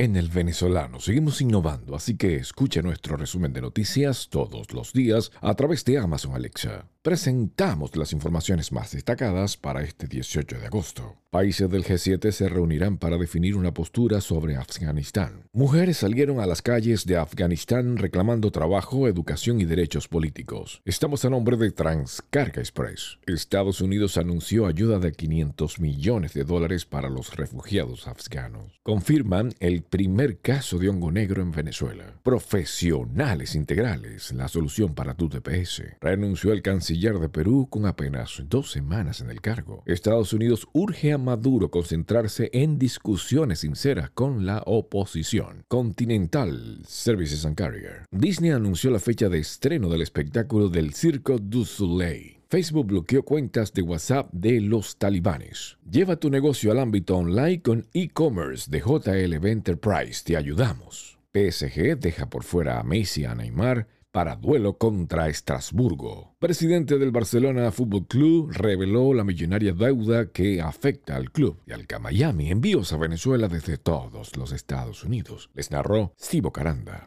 En el venezolano seguimos innovando, así que escuche nuestro resumen de noticias todos los días a través de Amazon Alexa. Presentamos las informaciones más destacadas para este 18 de agosto. Países del G7 se reunirán para definir una postura sobre Afganistán. Mujeres salieron a las calles de Afganistán reclamando trabajo, educación y derechos políticos. Estamos a nombre de Transcarga Express. Estados Unidos anunció ayuda de 500 millones de dólares para los refugiados afganos. Confirman el primer caso de hongo negro en Venezuela. Profesionales integrales, la solución para tu TPS. Renunció el canciller de Perú con apenas dos semanas en el cargo. Estados Unidos urge a Maduro concentrarse en discusiones sinceras con la oposición. Continental Services and Carrier. Disney anunció la fecha de estreno del espectáculo del Circo du Soleil. Facebook bloqueó cuentas de WhatsApp de los talibanes. Lleva tu negocio al ámbito online con e-commerce de JLB Enterprise. Te ayudamos. PSG deja por fuera a Messi a Neymar para duelo contra Estrasburgo. Presidente del Barcelona Fútbol Club reveló la millonaria deuda que afecta al club y al Miami envíos a Venezuela desde todos los Estados Unidos. Les narró Steve Caranda.